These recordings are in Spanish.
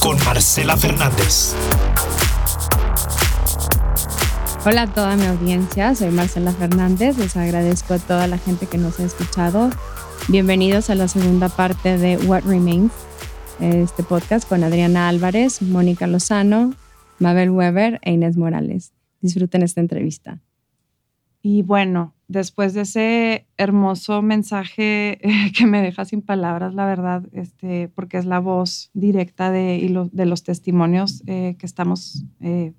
Con Marcela Fernández. Hola a toda mi audiencia, soy Marcela Fernández, les agradezco a toda la gente que nos ha escuchado. Bienvenidos a la segunda parte de What Remains, este podcast con Adriana Álvarez, Mónica Lozano, Mabel Weber e Inés Morales. Disfruten esta entrevista. Y bueno, después de ese hermoso mensaje que me deja sin palabras, la verdad, este, porque es la voz directa de, de los testimonios eh, que estamos eh,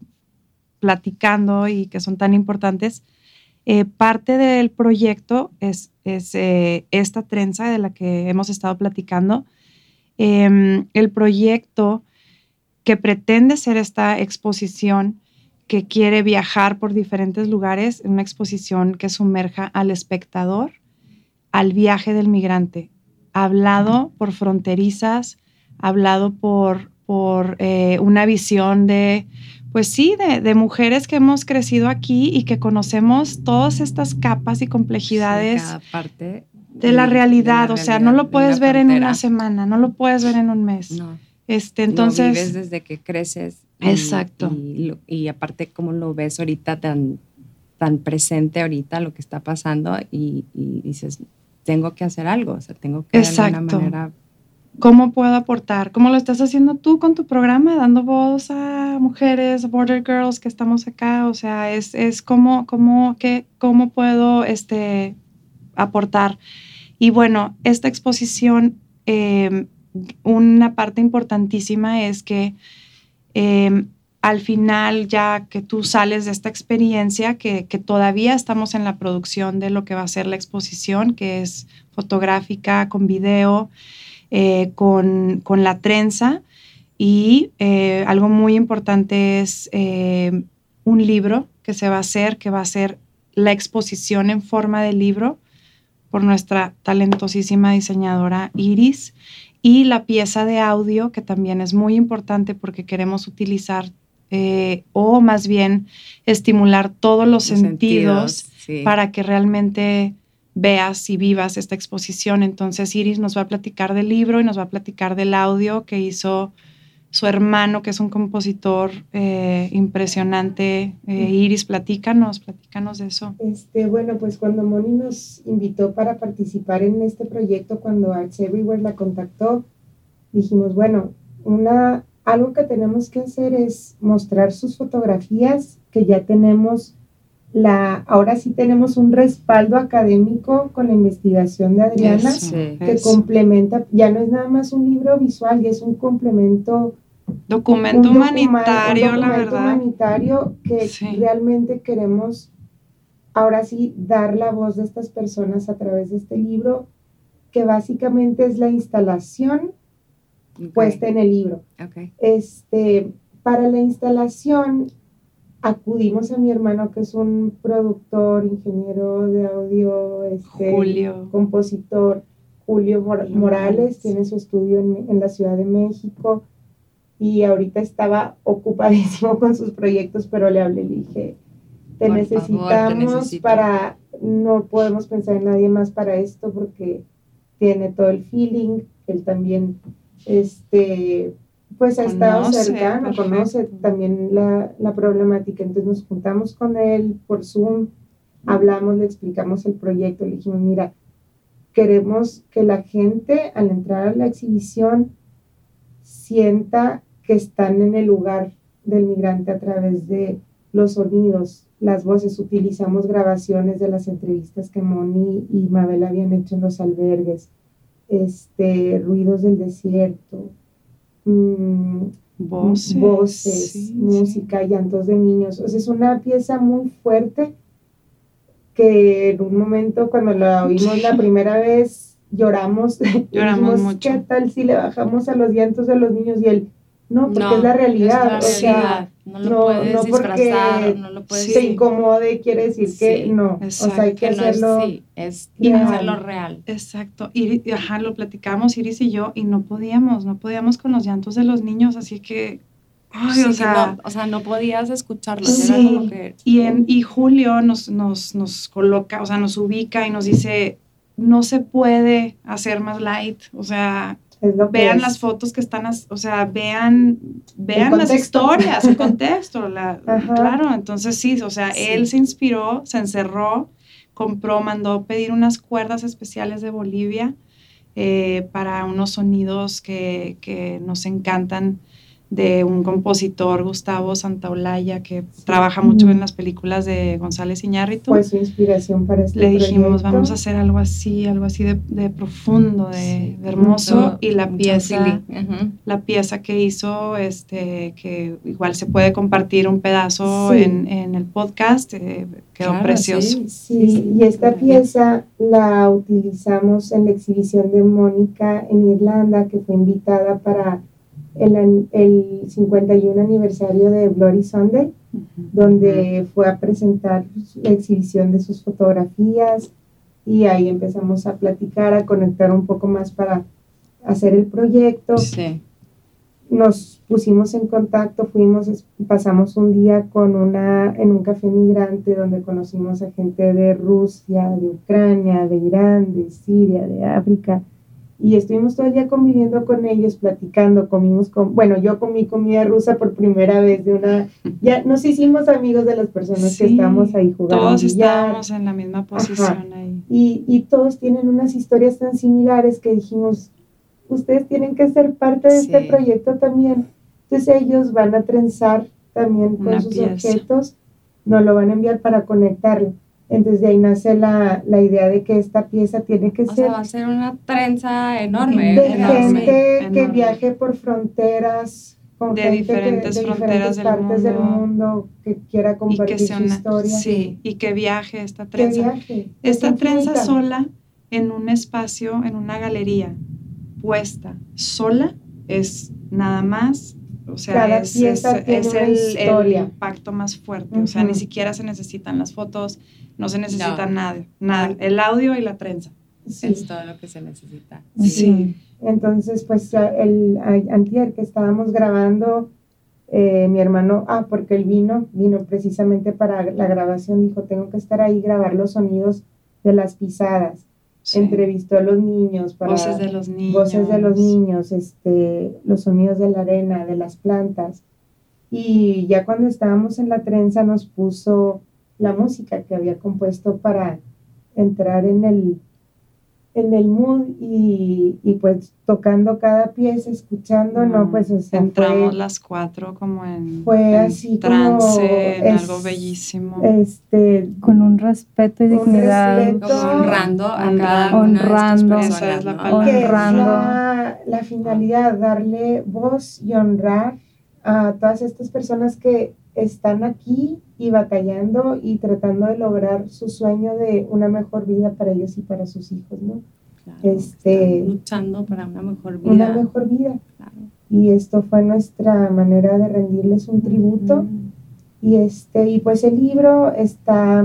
platicando y que son tan importantes, eh, parte del proyecto es, es esta trenza de la que hemos estado platicando. Em, el proyecto que pretende ser esta exposición que quiere viajar por diferentes lugares en una exposición que sumerja al espectador al viaje del migrante, hablado por fronterizas, hablado por, por eh, una visión de, pues sí, de, de, mujeres que hemos crecido aquí y que conocemos todas estas capas y complejidades Sí, cada parte de la realidad, de la o sea, realidad no lo de puedes ver en una semana, no lo puedes ver en un mes. No, Este, entonces, entonces, lo vives desde que creces. Exacto. Y, aparte, cómo lo ves ahorita tan, tan presente ahorita lo que está pasando y, y dices, tengo que hacer algo, o sea, tengo que de alguna Exacto. manera ¿cómo puedo aportar? ¿Cómo lo estás haciendo tú con tu programa, dando voz a mujeres, border girls que estamos acá? O sea, es, es cómo, cómo, qué, cómo puedo este, aportar. Y bueno, esta exposición, eh, una parte importantísima es que eh, al final, ya que tú sales de esta experiencia, que, todavía estamos en la producción de lo que va a ser la exposición, que es fotográfica, con video, eh, con, con la trenza. Y eh, algo muy importante es eh, un libro que se va a hacer, que va a ser la exposición en forma de libro por nuestra talentosísima diseñadora Iris y la pieza de audio que también es muy importante porque queremos utilizar eh, o más bien estimular todos los, los sentidos, sí. para que realmente veas y vivas esta exposición. Entonces Iris nos va a platicar del libro y nos va a platicar del audio que hizo su hermano, que es un compositor eh, impresionante. Eh, Iris, platícanos, platícanos de eso. Este, bueno, pues cuando Moni nos invitó para participar en este proyecto, cuando Arts Everywhere la contactó, dijimos, bueno, una, algo que tenemos que hacer es mostrar sus fotografías, que ya tenemos la, ahora sí tenemos un respaldo académico con la investigación de Adriana, Eso, que eso. complementa, ya no es nada más un libro visual, ya es un complemento Documento un humanitario, un la verdad. humanitario que Sí. realmente queremos ahora sí dar la voz de estas personas a través de este libro, que básicamente es la instalación puesta en el libro. Este, para la instalación acudimos a mi hermano que es un productor, ingeniero de audio, este, Julio. compositor, Julio Mor- Julio Morales, Morales. tiene su estudio en, en la Ciudad de México y ahorita estaba ocupadísimo con sus proyectos, pero le hablé, le dije, te Por favor, te necesitamos necesito". para, no podemos pensar en nadie más para esto porque tiene todo el feeling, él también, este, pues ha estado Conoce, cercano, perfecto. conoce también la, la problemática, entonces nos juntamos con él por Zoom, hablamos, le explicamos el proyecto, le dijimos, mira, queremos que la gente al entrar a la exhibición sienta que están en el lugar del migrante a través de los sonidos, las voces. Utilizamos grabaciones de las entrevistas que Moni y Mabel habían hecho en los albergues, este, ruidos del desierto, mm, Voces. voces, sí, música, llantos de niños. O sea, es una pieza muy fuerte que en un momento cuando la oímos la primera vez lloramos, Lloramos dijimos, mucho. ¿qué tal si le bajamos a los llantos de los niños? Y él, no, porque No, es la realidad, es o la sea, realidad. no lo no- puedes no porque disfrazar, no lo puedes se incomode quiere decir que no, o sea, hay exacto, que que no es, hacerlo. sí, es Y hacerlo real. Exacto. Y, ajá, lo platicamos Iris y yo y no podíamos, no podíamos con los llantos de los niños, así que, ay, Sí, o sea, no, o sea, no podías escucharlo. Sí. Era como que. y, en, y Julio nos, nos, nos coloca, o sea, nos ubica y nos dice, no se puede hacer más light, o sea, vean las fotos que están, o sea, vean, vean las historias, el contexto, la- claro, entonces sí, o sea, Sí. él se inspiró, se encerró, compró, mandó pedir unas cuerdas especiales de Bolivia eh, para unos sonidos que, que nos encantan de un compositor, Gustavo Santaolalla, que trabaja mucho en las películas de González Iñárritu. Fue su inspiración para este Le dijimos, proyecto. vamos a hacer algo así, algo así de, de profundo, de, Sí, de hermoso. mucho- y la pieza, la pieza que hizo, este, que igual se puede compartir un pedazo Sí. en, en el podcast, eh, quedó Claro, precioso. sí, Sí, y esta pieza la utilizamos en la exhibición de Mónica en Irlanda, que fue invitada para el, el 51 aniversario de Bloody Sunday, donde fue a presentar la exhibición de sus fotografías y ahí empezamos a platicar, a conectar un poco más para hacer el proyecto Sí. nos pusimos en contacto, fuimos, pasamos un día con una, en un café migrante donde conocimos a gente de Rusia, de Ucrania, de Irán, de Siria, de África. Y estuvimos todo el día conviviendo con ellos, platicando, comimos con, bueno, yo comí comida rusa por primera vez de una, ya nos hicimos amigos de las personas que estábamos ahí jugando. Todos estábamos en la misma posición ahí. Y, y todos tienen unas historias tan similares que dijimos, ustedes tienen que ser parte de este proyecto también. Entonces ellos van a trenzar también con Una sus pieza. objetos, nos lo van a enviar para conectarlo. Entonces de ahí nace la, la idea de que esta pieza tiene que O ser sea, va a ser una trenza enorme. de enorme. gente que viaje por fronteras, con De gente que- diferentes de fronteras del partes del mundo. mundo que quiera Y compartir que sea su una, historia. sí, y que viaje esta Que trenza. viaje. Esta Es trenza infinita. sola en un espacio, en una galería, puesta sola, es nada más, o sea, Cada es, pieza es- tiene es el, impacto más fuerte. O sea, ni siquiera se necesitan las fotos, no se necesita No. nada, nada, el audio y la trenza. Sí. Es todo lo que se necesita. Sí. Entonces, pues el antier que estábamos grabando, eh, mi hermano, ah, porque él vino, vino precisamente para la grabación, dijo, tengo que estar ahí, grabar los sonidos de las pisadas. Sí. Entrevistó a los niños para Voces de los niños. voces de los niños, este, los sonidos de la arena, de las plantas. Y ya cuando estábamos en la trenza nos puso la música que había compuesto para entrar en el, en el mood y, y pues tocando cada pieza, escuchando, no, pues o sea, Entramos fue, las cuatro como en, fue en así como trance, en es- algo bellísimo. este, Con un respeto y Un dignidad. respeto. Como honrando a Honrando. cada una Honrando. de Esa estas personas. es la ¿no? es Honrando. la, la finalidad, darle voz y honrar a todas estas personas que están aquí y batallando y tratando de lograr su sueño de una mejor vida para ellos y para sus hijos, ¿no? Claro, Este- luchando para una mejor vida. Una mejor vida. Claro. Y esto fue nuestra manera de rendirles un tributo. Y, este, y pues el libro está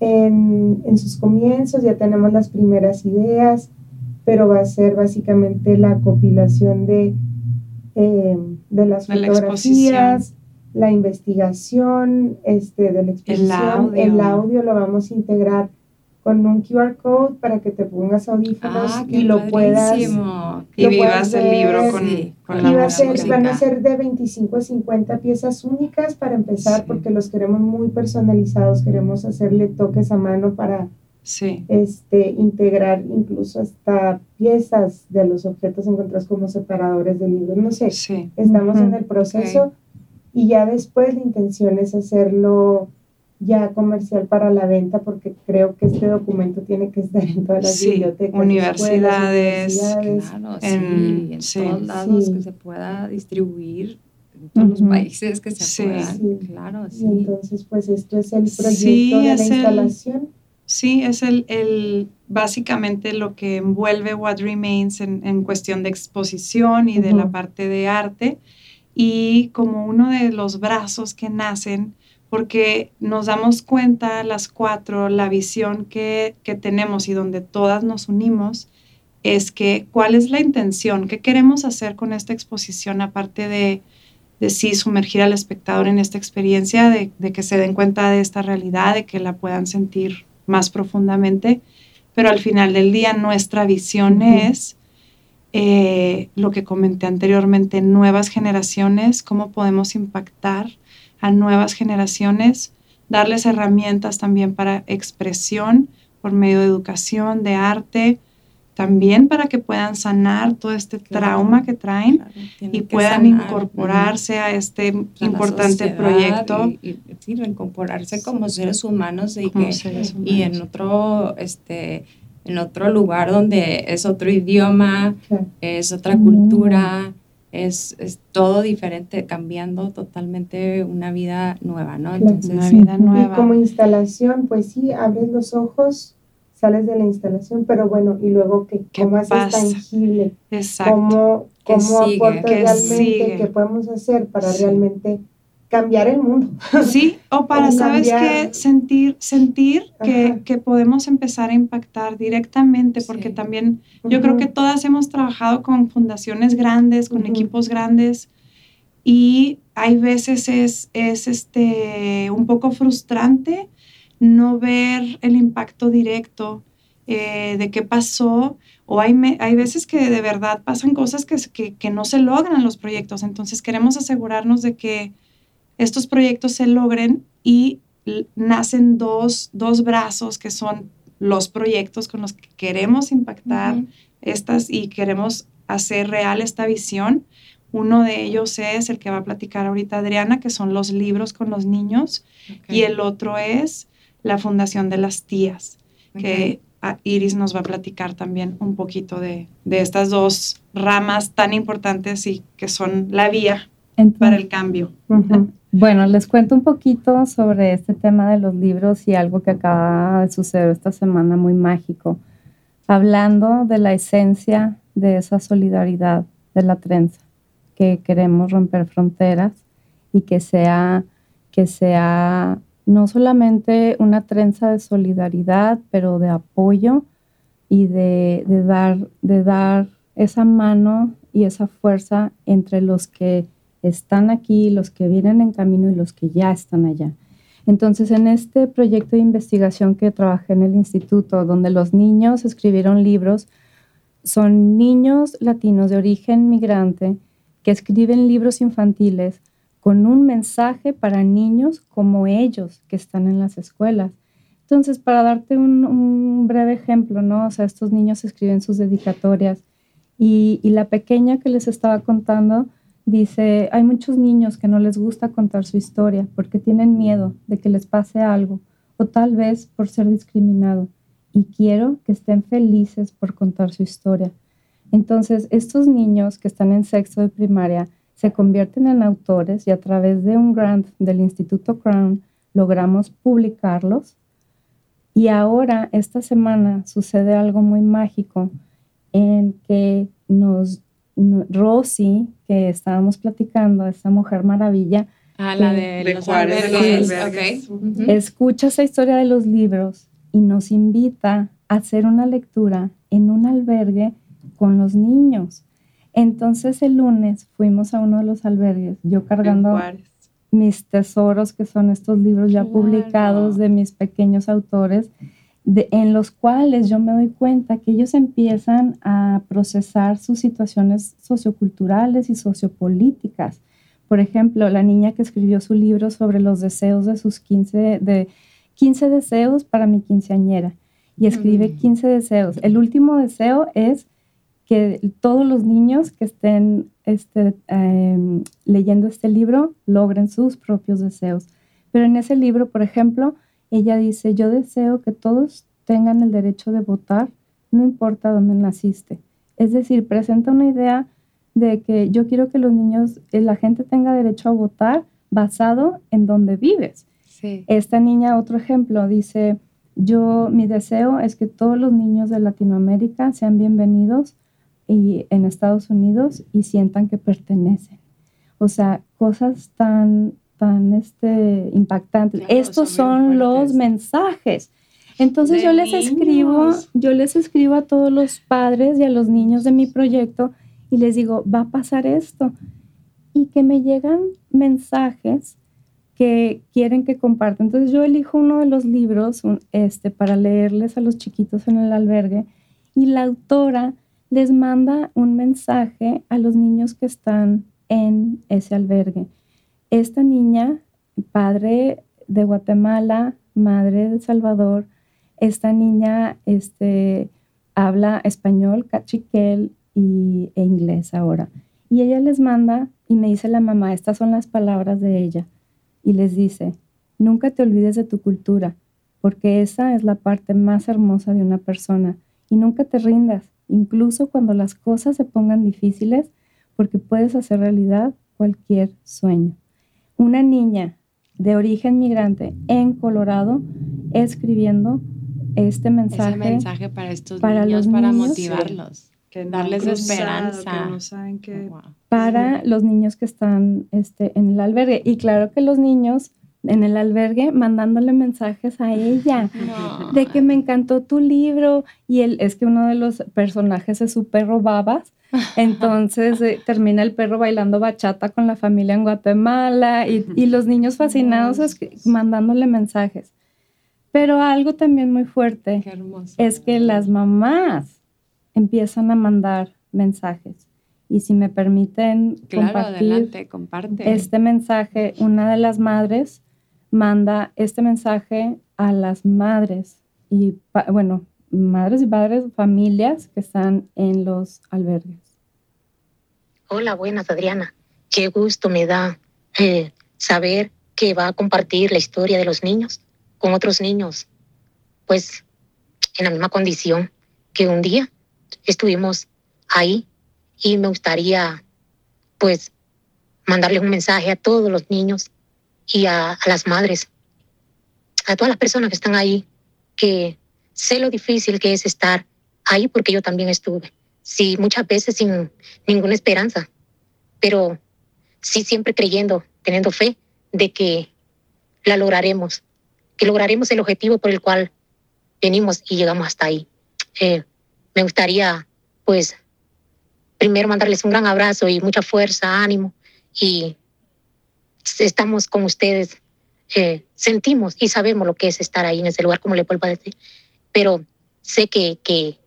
en, en sus comienzos, ya tenemos las primeras ideas, pero va a ser básicamente la compilación de, eh, de las De fotografías, la investigación este, de la exposición, audio. el audio lo vamos a integrar con un QR code para que te pongas audífonos Ah, y lo puedas padrísimo. Y lo vivas puedes el libro con, sí. con la y va a música. ser, van a ser de 25 a 50 piezas únicas para empezar, Sí. porque los queremos muy personalizados, queremos hacerle toques a mano para Sí, este, integrar incluso hasta piezas de los objetos encontrados como separadores de libros. No sé, sí. estamos en el proceso y ya después la intención es hacerlo ya comercial para la venta, porque creo que este documento tiene que estar en todas las Sí, bibliotecas, universidades, escuelas, universidades. Claro, En- sí, en sí. todos lados Sí. que se pueda distribuir, en todos los países que se Sí. puedan. Sí. Claro, Y sí. entonces, pues esto es el proyecto Sí, de la el- instalación. Sí, es el, el, básicamente lo que envuelve What Remains en, en cuestión de exposición y de la parte de arte. Y como uno de los brazos que nacen, porque nos damos cuenta las cuatro, la visión que, que tenemos y donde todas nos unimos, es que cuál es la intención, qué queremos hacer con esta exposición, aparte de, de sí sumergir al espectador en esta experiencia, de, de que se den cuenta de esta realidad, de que la puedan sentir más profundamente, pero al final del día nuestra visión es eh, lo que comenté anteriormente, nuevas generaciones, cómo podemos impactar a nuevas generaciones, darles herramientas también para expresión por medio de educación, de arte, también para que puedan sanar todo este Claro. trauma que traen Claro, y puedan sanar, incorporarse a este a importante proyecto Y, y, sí, reincorporarse como seres humanos y, como que, seres y en humanos. otro, este, en otro lugar donde es otro idioma, es otra Mm. cultura, es, es todo diferente, cambiando totalmente una vida nueva, ¿no? Claro. Entonces, Una vida Y nueva. como instalación, pues sí, abres los ojos, sales de la instalación, pero bueno, y luego que ¿Qué cómo haces pasa? tangible, Exacto. cómo, ¿Qué cómo sigue? ¿Qué realmente, sigue? qué podemos hacer para Sí. realmente cambiar el mundo. Sí, o para, O ¿sabes cambiar. qué? Sentir, sentir que, que podemos empezar a impactar directamente, porque Sí. también yo creo que todas hemos trabajado con fundaciones grandes, con Ujú. equipos grandes, y hay veces es, es este, un poco frustrante no ver el impacto directo eh, de qué pasó, o hay, me- hay veces que de verdad pasan cosas que, que, que no se logran los proyectos, entonces queremos asegurarnos de que estos proyectos se logren y nacen dos, dos brazos que son los proyectos con los que queremos impactar estas y queremos hacer real esta visión. Uno de ellos es el que va a platicar ahorita Adriana, que son los libros con los niños, y el otro es la Fundación de las Tías, que a Iris nos va a platicar también un poquito de, de estas dos ramas tan importantes y que son la vía Entonces, para el cambio. Bueno, les cuento un poquito sobre este tema de los libros y algo que acaba de suceder esta semana muy mágico, hablando de la esencia de esa solidaridad de la trenza, que queremos romper fronteras y que sea, que sea no solamente una trenza de solidaridad, pero de apoyo y de, dar, de dar esa mano y esa fuerza entre los que están aquí, los que vienen en camino y los que ya están allá. Entonces, en este proyecto de investigación que trabajé en el instituto, donde los niños escribieron libros, son niños latinos de origen migrante que escriben libros infantiles con un mensaje para niños como ellos que están en las escuelas. Entonces, para darte un, breve ejemplo, ¿no? O sea, estos niños escriben sus dedicatorias y la pequeña que les estaba contando dice, hay muchos niños que no les gusta contar su historia porque tienen miedo de que les pase algo o tal vez por ser discriminado y quiero que estén felices por contar su historia. Entonces, estos niños que están en sexto de primaria se convierten en autores y a través de un grant del Instituto Crown logramos publicarlos. Y ahora, esta semana, sucede algo muy mágico en que nos, no- Rosy, que estábamos platicando, esta mujer maravilla, Ah, la de, De los Juárez, de los albergues, escucha esa historia de los libros y nos invita a hacer una lectura en un albergue con los niños. Entonces el lunes fuimos a uno de los albergues, yo cargando mis tesoros, que son estos libros ya Claro. publicados de mis pequeños autores, de- en los cuales yo me doy cuenta que ellos empiezan a procesar sus situaciones socioculturales y sociopolíticas. Por ejemplo, la niña que escribió su libro sobre los deseos de sus 15, de 15 deseos para mi quinceañera y escribe Mm. 15 deseos. El último deseo es que todos los niños que estén este, em, leyendo este libro logren sus propios deseos. Pero en ese libro, por ejemplo, ella dice, yo deseo que todos tengan el derecho de votar, no importa dónde naciste. Es decir, presenta una idea de que yo quiero que los niños, eh, la gente tenga derecho a votar basado en donde vives. Sí. Esta niña, otro ejemplo, dice, yo, mi deseo es que todos los niños de Latinoamérica sean bienvenidos y, en Estados Unidos y sientan que pertenecen. O sea, cosas tan, tan este, impactantes. Estos son, los mensajes. Entonces yo les escribo, yo les escribo a todos los padres y a los niños de mi proyecto y les digo, va a pasar esto. Y que me llegan mensajes que quieren que comparta. Entonces yo elijo uno de los libros este, para leerles a los chiquitos en el albergue y la autora les manda un mensaje a los niños que están en ese albergue. Esta niña, padre de Guatemala, madre de Salvador, esta niña este, habla español, cachiquel y, e inglés ahora. Y ella les manda y me dice la mamá, estas son las palabras de ella y les dice, nunca te olvides de tu cultura, porque esa es la parte más hermosa de una persona, y nunca te rindas, incluso cuando las cosas se pongan difíciles, porque puedes hacer realidad cualquier sueño. Una niña de origen migrante en Colorado escribiendo este mensaje, Ese mensaje para estos para niños, para motivarlos, darles esperanza. Para los niños que están este, en el albergue. Y claro que los niños en el albergue mandándole mensajes a ella de que me encantó tu libro y él es que uno de los personajes es su perro Babas. Entonces eh, termina el perro bailando bachata con la familia en Guatemala y, y los niños fascinados mandándole mensajes. Pero algo también muy fuerte es que las mamás empiezan a mandar mensajes. Y si me permiten compartir este mensaje, una de las madres manda este mensaje a las madres y, bueno, madres y padres, familias que están en los albergues. Hola, buenas, Adriana. Qué gusto me da eh, saber que va a compartir la historia de los niños con otros niños, pues en la misma condición que un día estuvimos ahí y me gustaría pues mandarle un mensaje a todos los niños y a, las madres, a todas las personas que están ahí, que sé lo difícil que es estar ahí porque yo también estuve. Sí, muchas veces sin ninguna esperanza, pero sí siempre creyendo, teniendo fe de que la lograremos, que lograremos el objetivo por el cual venimos y llegamos hasta ahí. Eh, me gustaría, pues, primero mandarles un gran abrazo y mucha fuerza, ánimo y estamos con ustedes, eh, sentimos y sabemos lo que es estar ahí en ese lugar, como le vuelvo a decir, pero sé que, que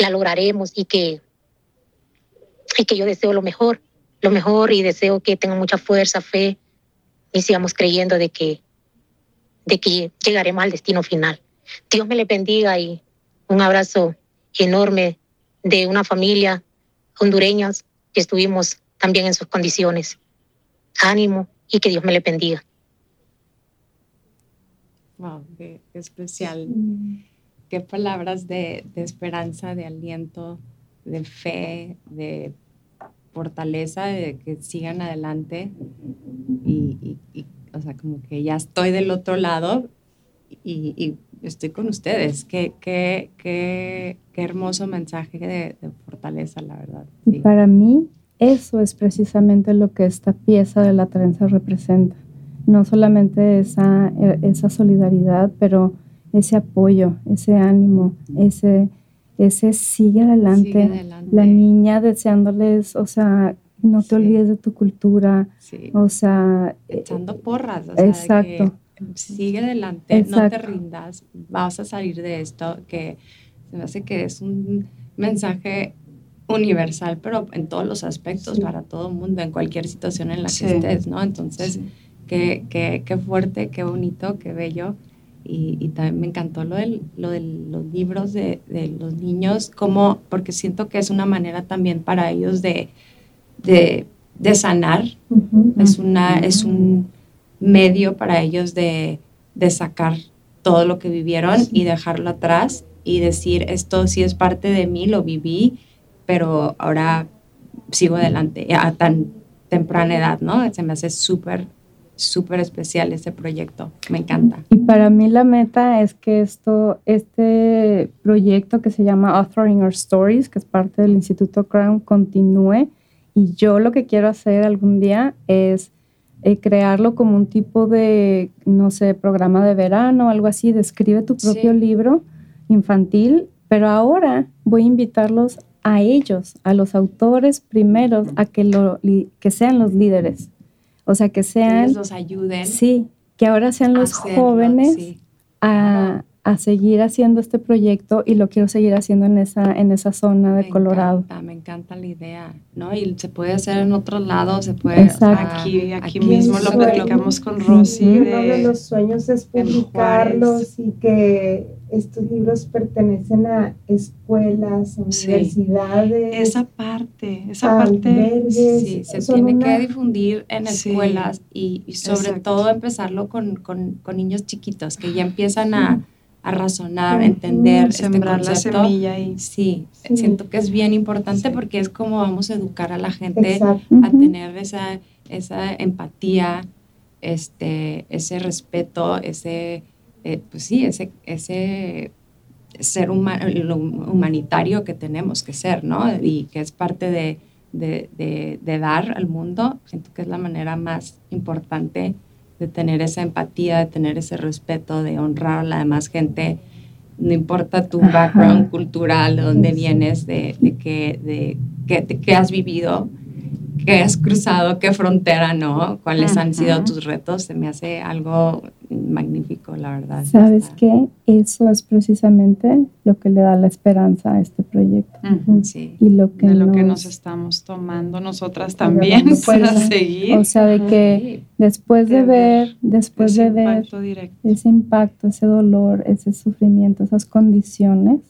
la lograremos y que, y que yo deseo lo mejor, lo mejor y deseo que tengan mucha fuerza, fe y sigamos creyendo de que, de que llegaremos al destino final. Dios me le bendiga y un abrazo enorme de una familia hondureña que estuvimos también en sus condiciones. Ánimo y que Dios me le bendiga. Wow, qué, especial. Qué palabras de, esperanza, de aliento, de fe, de fortaleza, de que sigan adelante. Y, o sea, como que ya estoy del otro lado y, estoy con ustedes. Qué, qué, qué, qué hermoso mensaje de, fortaleza, la verdad. Y para mí, eso es precisamente lo que esta pieza de la trenza representa. No solamente esa, esa solidaridad, pero ese apoyo, ese ánimo, ese, ese sigue adelante. La niña deseándoles, o sea, no te olvides de tu cultura, o sea... Echando porras, o sea, exacto. sigue adelante, no te rindas, vas a salir de esto, que se me hace que es un mensaje universal, pero en todos los aspectos, para todo el mundo, en cualquier situación en la que estés, ¿no? Entonces, qué, qué, qué, fuerte, qué bonito, qué bello. Y, y, también me encantó lo, del, lo de los libros de, de, los niños, como, porque siento que es una manera también para ellos de, de, de sanar. es, una, es un medio para ellos de, de sacar todo lo que vivieron y dejarlo atrás y decir, esto sí es parte de mí, lo viví pero ahora sigo adelante a tan temprana edad, ¿no? Se me hace súper, súper especial ese proyecto. Me encanta. Y para mí la meta es que esto, este proyecto que se llama Authoring Our Stories, que es parte del Instituto Crown, continúe. Y yo lo que quiero hacer algún día es eh, crearlo como un tipo de, no sé, programa de verano algo así, describe tu propio libro infantil, pero ahora voy a invitarlos a ellos, a los autores primeros, a que, lo, que sean los líderes. O sea, que sean... Que los ayuden. Sí, que ahora sean los jóvenes a, a seguir haciendo este proyecto y lo quiero seguir haciendo en esa, en esa zona de Colorado. me encanta la idea, ¿no? Y se puede hacer en otros lados, se puede aquí, aquí, mismo lo platicamos con Rosy. Uno de los sueños es publicarlos y que estos libros pertenecen a escuelas, universidades. Esa parte, esa parte. Sí, se tiene que difundir en escuelas y, sobre todo empezarlo con, con, con, niños chiquitos que ya empiezan a a razonar, a entender, este sembrar la semilla y sí, siento que es bien importante porque es como vamos a educar a la gente a tener esa, esa empatía, este, ese respeto, ese, eh, pues sí, ese, ese ser humanitario que tenemos que ser, ¿no? Y que es parte de, de, de, de dar al mundo, siento que es la manera más importante de tener esa empatía, de tener ese respeto, de honrar a la demás gente, no importa tu background cultural, de dónde vienes, de, de, qué, de qué, has vivido, qué has cruzado, qué frontera, ¿no? ¿Cuáles han sido tus retos? Se me hace algo magnífico, la verdad. ¿Sabes qué? Eso es precisamente lo que le da la esperanza a este proyecto. sí. Y lo que de lo que nos estamos tomando nosotras también para seguir. O sea, de que después de, ver, después de ver ese impacto, ese dolor, ese sufrimiento, esas condiciones,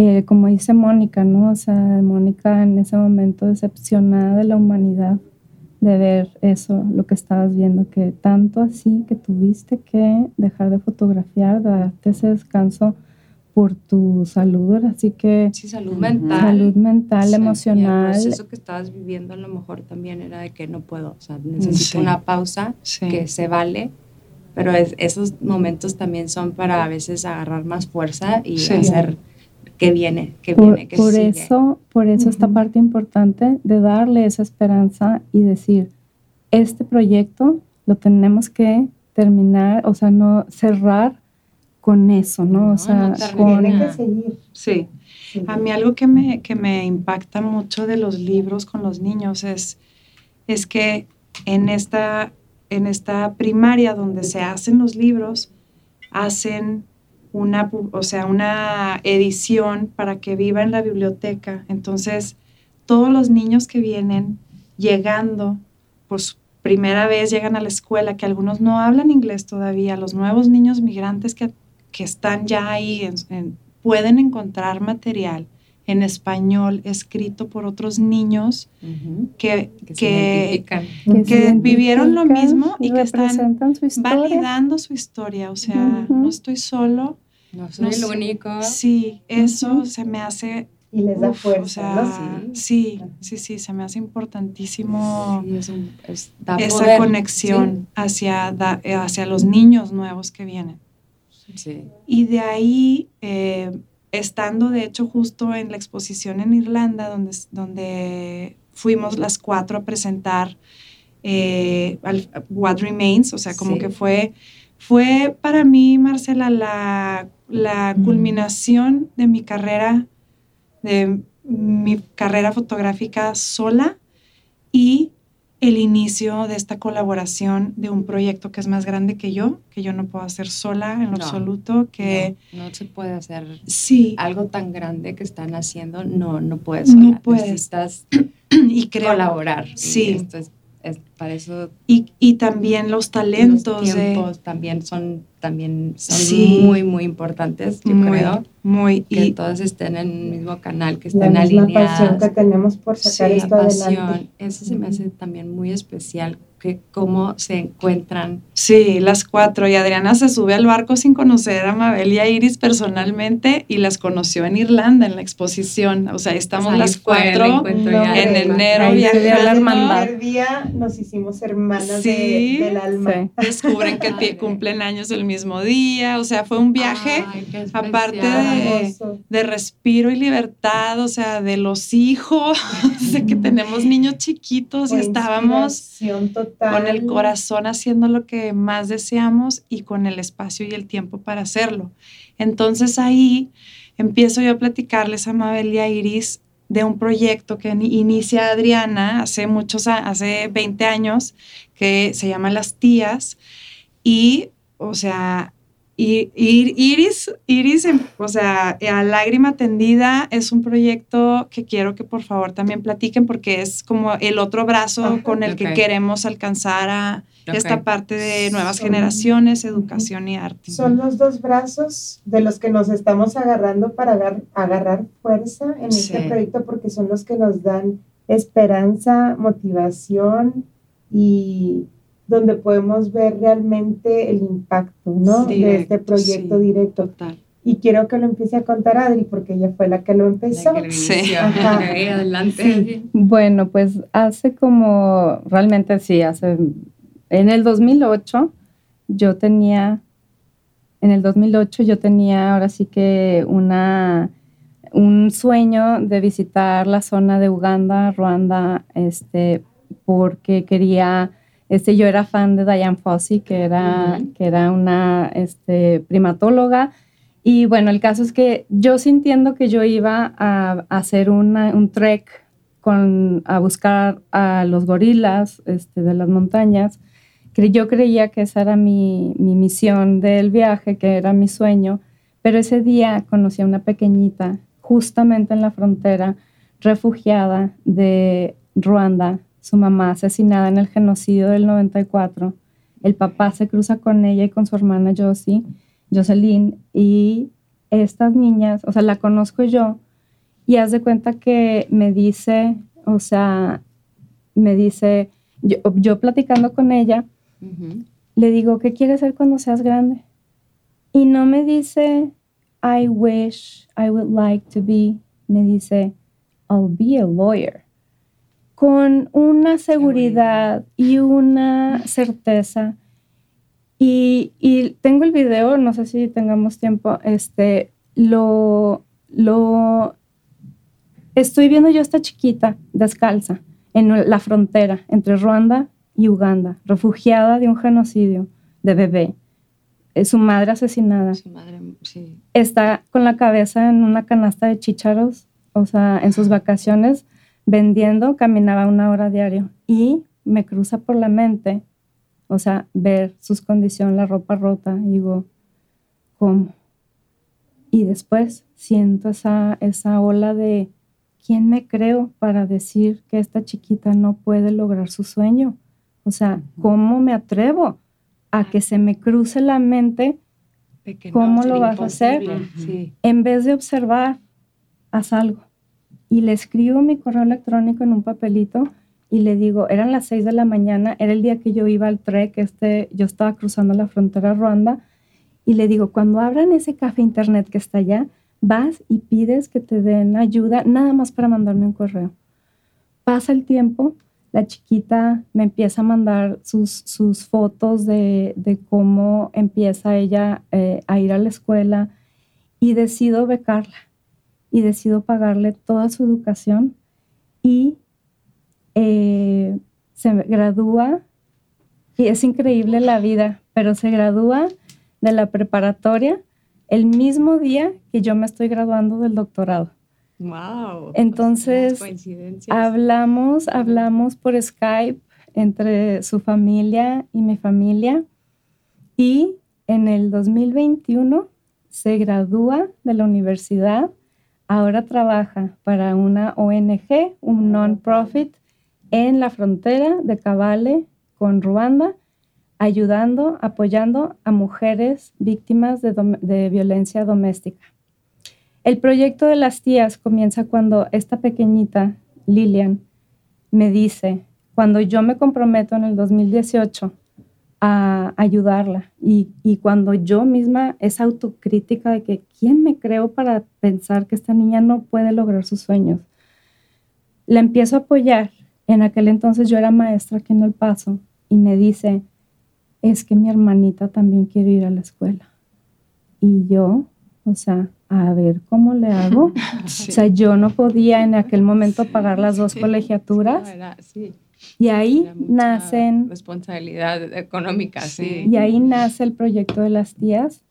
eh, como dice Mónica, ¿no? O sea, Mónica en ese momento decepcionada de la humanidad, de ver eso, lo que estabas viendo, que tanto así que tuviste que dejar de fotografiar, de darte ese descanso por tu salud, así que... Sí, salud mental. Salud mental, emocional. El proceso que estabas viviendo a lo mejor también era de que no puedo, o sea, necesito una pausa, que se vale, pero esos momentos también son para a veces agarrar más fuerza y hacer que viene, que viene, que por Eso, por eso esta parte importante de darle esa esperanza y decir, este proyecto lo tenemos que terminar, o sea, no cerrar con eso, ¿no? o sea, con... que seguir. Sí. A mí algo que me, que me impacta mucho de los libros con los niños es, es que en esta, en esta primaria donde se hacen los libros, hacen una, o sea, una edición para que viva en la biblioteca. Entonces, todos los niños que vienen llegando por primera vez, llegan a la escuela, que algunos no hablan inglés todavía, los nuevos niños migrantes que, están ya ahí pueden encontrar material en español escrito por otros niños que, que, que, vivieron lo mismo y, que están validando su historia. O sea, no estoy solo. No soy el único. Sí, eso se me hace y les da fuerza. sí, sí, sí, se me hace importantísimo esa conexión hacia, hacia los niños nuevos que vienen. Sí. Y de ahí eh, estando de hecho justo en la exposición en Irlanda, donde, donde fuimos las cuatro a presentar eh, What Remains, o sea, como que fue, fue para mí, Marcela, la, la culminación de mi carrera, de mi carrera fotográfica sola y el inicio de esta colaboración de un proyecto que es más grande que yo, que yo no puedo hacer sola en lo absoluto, que no, se puede hacer sí, algo tan grande que están haciendo, no, no puedes sola. No puedes. Necesitas y colaborar. Sí. esto es, para eso. Y, y, también los talentos. Los tiempos también son también son muy, muy importantes, yo creo. Muy. Que y todos estén en el mismo canal, que estén alineados. La pasión que tenemos por sacar esto adelante. Eso se me hace también muy especial que cómo se encuentran. Sí, las cuatro. Y Adriana se sube al barco sin conocer a Mabel y a Iris personalmente y las conoció en Irlanda en la exposición. O sea, estamos las cuatro en enero viajando. El primer día nos hicimos hermanas del alma. Descubren que cumplen años el mismo día, o sea, fue un viaje aparte de, respiro y libertad, o sea, de los hijos, de que tenemos niños chiquitos y estábamos con el corazón haciendo lo que más deseamos y con el espacio y el tiempo para hacerlo. Entonces ahí empiezo yo a platicarles a Mabel y a Iris de un proyecto que inicia Adriana hace muchos, hace 20 años, que se llama Las Tías. Y, o sea, Iris, Iris, em, o sea, a lágrima tendida es un proyecto que quiero que por favor también platiquen porque es como el otro brazo con el que queremos alcanzar a esta parte de nuevas generaciones, educación y arte. Son los dos brazos de los que nos estamos agarrando para agarrar, fuerza en este proyecto porque son los que nos dan esperanza, motivación y donde podemos ver realmente el impacto, ¿no? de este proyecto directo. Total. Y quiero que lo empiece a contar Adri, porque ella fue la que lo empezó. sí, adelante. Bueno, pues hace como, realmente sí, hace, en el 2008 yo tenía, en el 2008 yo tenía ahora sí que una, un sueño de visitar la zona de Uganda, Ruanda, este, porque quería este, yo era fan de Diane Fossey, que era, que era una este, primatóloga. Y bueno, el caso es que yo sintiendo que yo iba a, hacer un trek con, a buscar a los gorilas este, de las montañas, que yo creía que esa era mi, mi misión del viaje, que era mi sueño, pero ese día conocí a una pequeñita justamente en la frontera, refugiada de Ruanda, su mamá asesinada en el genocidio del 94. El papá se cruza con ella y con su hermana Josie, Jocelyn, y estas niñas, o sea, la conozco yo, y haz de cuenta que me dice, o sea, me dice, yo, platicando con ella, le digo, ¿qué quieres ser cuando seas grande? Y no me dice, I wish I would like to be, me dice, I'll be a lawyer con una seguridad y una certeza. Y, tengo el video, no sé si tengamos tiempo, este, lo, lo, estoy viendo yo esta chiquita descalza en la frontera entre Ruanda y Uganda, refugiada de un genocidio de bebé, es su madre asesinada. Su madre, sí. Está con la cabeza en una canasta de chícharos, o sea, en sus vacaciones vendiendo, caminaba una hora diario y me cruza por la mente, o sea, ver sus condiciones, la ropa rota, y digo, ¿cómo? Y después siento esa, esa ola de, ¿quién me creo para decir que esta chiquita no puede lograr su sueño? O sea, ¿cómo me atrevo a que se me cruce la mente? ¿Cómo lo vas a hacer? En vez de observar, haz algo y le escribo mi correo electrónico en un papelito y le digo, eran las 6 de la mañana, era el día que yo iba al trek, este, yo estaba cruzando la frontera Ruanda, y le digo, cuando abran ese café internet que está allá, vas y pides que te den ayuda, nada más para mandarme un correo. Pasa el tiempo, la chiquita me empieza a mandar sus, sus fotos de, de, cómo empieza ella eh, a ir a la escuela y decido becarla y decido pagarle toda su educación y eh, se gradúa y es increíble la vida, pero se gradúa de la preparatoria el mismo día que yo me estoy graduando del doctorado. Wow. Entonces, hablamos, hablamos por Skype entre su familia y mi familia y en el 2021 se gradúa de la universidad Ahora trabaja para una ONG, un non-profit, en la frontera de Kabale con Ruanda, ayudando, apoyando a mujeres víctimas de, violencia doméstica. El proyecto de las tías comienza cuando esta pequeñita, Lilian, me dice, cuando yo me comprometo en el 2018 a ayudarla. Y, cuando yo misma, esa autocrítica de que, ¿quién me creo para pensar que esta niña no puede lograr sus sueños? La empiezo a apoyar En aquel entonces yo era maestra aquí en El Paso y me dice, es que mi hermanita también quiere ir a la escuela. Y yo, o sea, a ver cómo le hago. O sea, yo no podía en aquel momento pagar las dos colegiaturas. Y ahí nacen... Responsabilidad económica, sí. Y ahí nace el proyecto de las tías.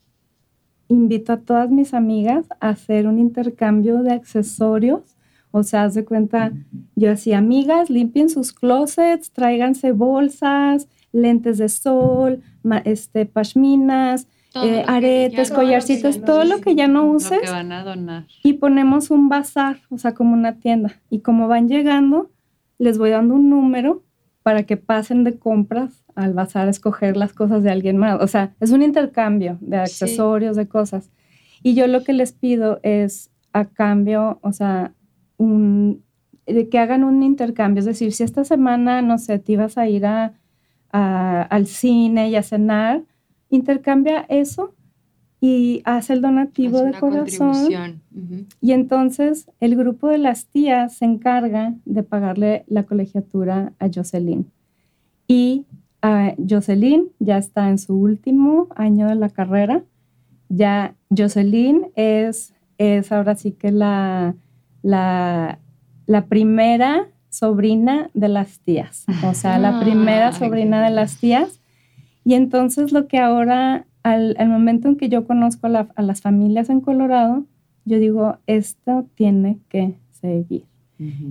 Invito a todas mis amigas a hacer un intercambio de accesorios. O sea, haz de cuenta, yo decía, amigas, limpien sus closets, tráiganse bolsas, lentes de sol, este, pashminas, eh, aretes, collarcitos, todo lo que ya no uses. que van a donar. Y ponemos un bazar, o sea, como una tienda. Y como van llegando, les voy dando un número para que pasen de compras al bazar a escoger las cosas de alguien más. O sea, es un intercambio de accesorios, de cosas. Y yo lo que les pido es a cambio, o sea, un, de que hagan un intercambio. Es decir, si esta semana, no sé, te ibas a ir a, al cine y a cenar, intercambia eso y hace el donativo de corazón. Y entonces el grupo de las tías se encarga de pagarle la colegiatura a Jocelyn. Y a Jocelyn ya está en su último año de la carrera. Ya Jocelyn es, es ahora sí que la, la, la primera sobrina de las tías. O sea, la primera sobrina de las tías. Y entonces lo que ahora al, momento en que yo conozco a las familias en Colorado, yo digo, esto tiene que seguir.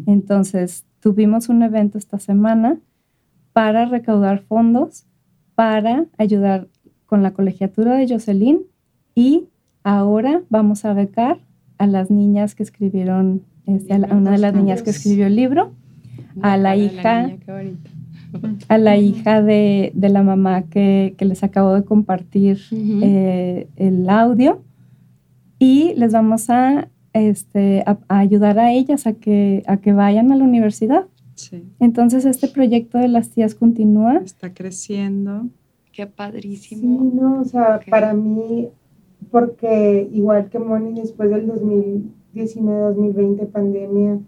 Entonces, tuvimos un evento esta semana para recaudar fondos, para ayudar con la colegiatura de Jocelyn y ahora vamos a becar a las niñas que escribieron, este, a, una de las niñas que escribió el libro, a la hija a la hija de, la mamá que, les acabo de compartir eh, el audio y les vamos a, este, a, ayudar a ellas a que, a que vayan a la universidad. Entonces este proyecto de las tías continúa. Está creciendo. Qué padrísimo. Sí, no, o sea, para mí, porque igual que Moni, después del 2019-2020 pandemia,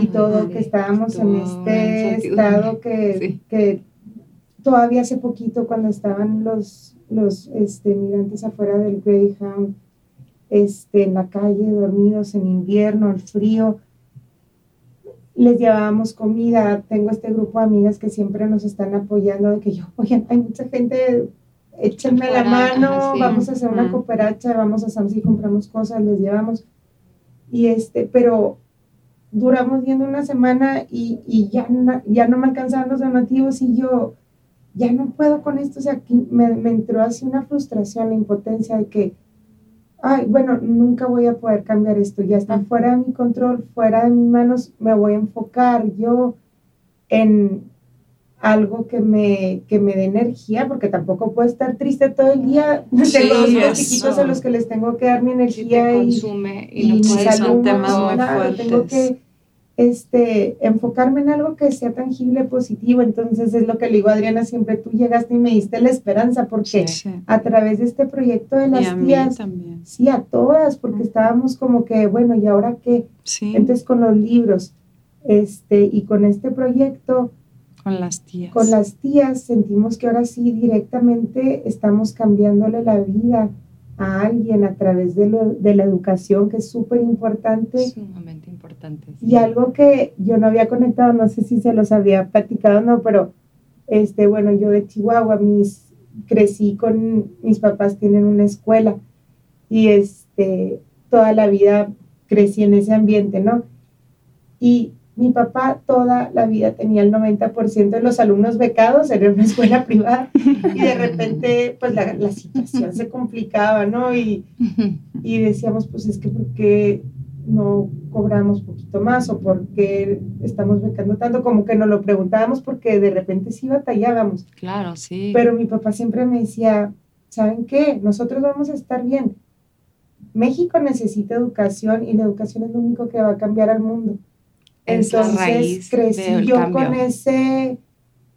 y todo, que estábamos en este estado que, que, todavía hace poquito cuando estaban los, los este, migrantes afuera del Greyhound, este, en la calle, dormidos en invierno, el frío, les llevábamos comida. Tengo este grupo de amigas que siempre nos están apoyando, de que yo, oye, hay mucha gente, échenme la mano, vamos a hacer una cooperacha, vamos a Sam's y compramos cosas, les llevamos. Y este, pero duramos viendo una semana y, y ya, no, ya no me alcanzaban los donativos y yo ya no puedo con esto. O sea, me, me entró así una frustración, la impotencia de que, ay, bueno, nunca voy a poder cambiar esto, ya está fuera de mi control, fuera de mis manos, me voy a enfocar yo en algo que me, que me dé energía, porque tampoco puedo estar triste todo el día. tengo dos chiquitos a los que les tengo que dar mi energía y, consume y, no son temas muy fuertes. Tengo que este, enfocarme en algo que sea tangible, positivo. Entonces es lo que le digo a Adriana, siempre tú llegaste y me diste la esperanza, porque a través de este proyecto de las tías, sí, a todas, porque estábamos como que, bueno, ¿y ahora qué? Entonces con los libros este, y con este proyecto, con las tías. Con las tías sentimos que ahora sí directamente estamos cambiándole la vida a alguien a través de, de la educación, que es súper importante. Sumamente importante. Y algo que yo no había conectado, no sé si se los había platicado o no, pero este, bueno, yo de Chihuahua, mis, crecí con, mis papás tienen una escuela y este, toda la vida crecí en ese ambiente, ¿no? Y mi papá toda la vida tenía el 90% de los alumnos becados, en una escuela privada, y de repente, pues la, la situación se complicaba, ¿no? Y, y, decíamos, pues es que ¿por qué no cobramos poquito más o por qué estamos becando tanto? Como que nos lo preguntábamos porque de repente sí batallábamos. Claro, sí. Pero mi papá siempre me decía, ¿saben qué? Nosotros vamos a estar bien. México necesita educación y la educación es lo único que va a cambiar al mundo. Entonces crecí yo con ese,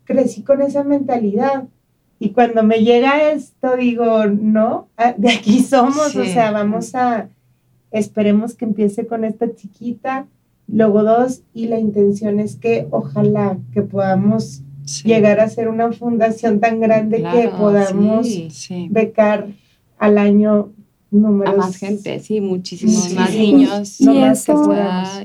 crecí con esa mentalidad. Y cuando me llega esto, digo, no, ah, de aquí somos, o sea, vamos a, esperemos que empiece con esta chiquita Luego dos, y la intención es que ojalá que podamos llegar a ser una fundación tan grande que podamos becar al año números. A más gente, sí, muchísimos más niños. Y esto,